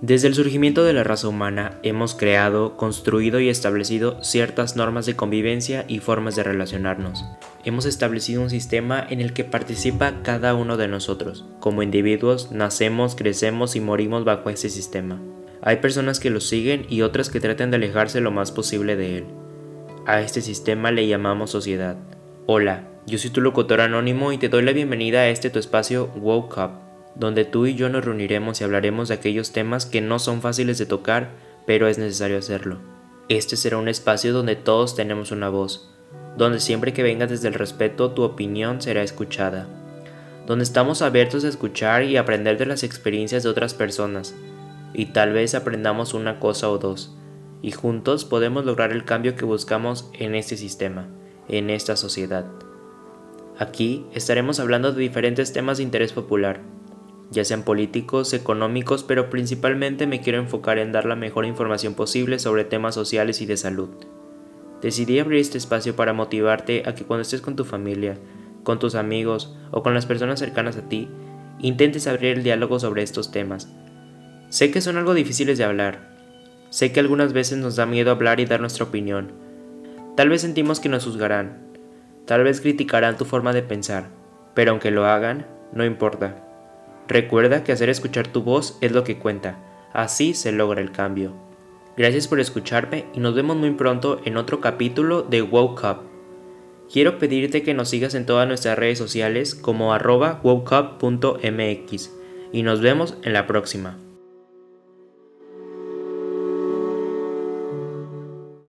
Desde el surgimiento de la raza humana hemos creado, construido y establecido ciertas normas de convivencia y formas de relacionarnos. Hemos establecido un sistema en el que participa cada uno de nosotros. Como individuos nacemos, crecemos y morimos bajo ese sistema. Hay personas que lo siguen y otras que tratan de alejarse lo más posible de él. A este sistema le llamamos sociedad. Hola, yo soy tu locutor anónimo y te doy la bienvenida a este tu espacio Woke Up donde tú y yo nos reuniremos y hablaremos de aquellos temas que no son fáciles de tocar, pero es necesario hacerlo. Este será un espacio donde todos tenemos una voz, donde siempre que vengas desde el respeto tu opinión será escuchada, donde estamos abiertos a escuchar y aprender de las experiencias de otras personas, y tal vez aprendamos una cosa o dos, y juntos podemos lograr el cambio que buscamos en este sistema, en esta sociedad. Aquí estaremos hablando de diferentes temas de interés popular, ya sean políticos, económicos, pero principalmente me quiero enfocar en dar la mejor información posible sobre temas sociales y de salud. Decidí abrir este espacio para motivarte a que cuando estés con tu familia, con tus amigos o con las personas cercanas a ti, intentes abrir el diálogo sobre estos temas. Sé que son algo difíciles de hablar. Sé que algunas veces nos da miedo hablar y dar nuestra opinión. Tal vez sentimos que nos juzgarán. Tal vez criticarán tu forma de pensar. Pero aunque lo hagan, no importa Recuerda que hacer escuchar tu voz es lo que cuenta, así se logra el cambio. Gracias por escucharme y nos vemos muy pronto en otro capítulo de Woke Up. Quiero pedirte que nos sigas en todas nuestras redes sociales como arroba wokeup.mx y nos vemos en la próxima.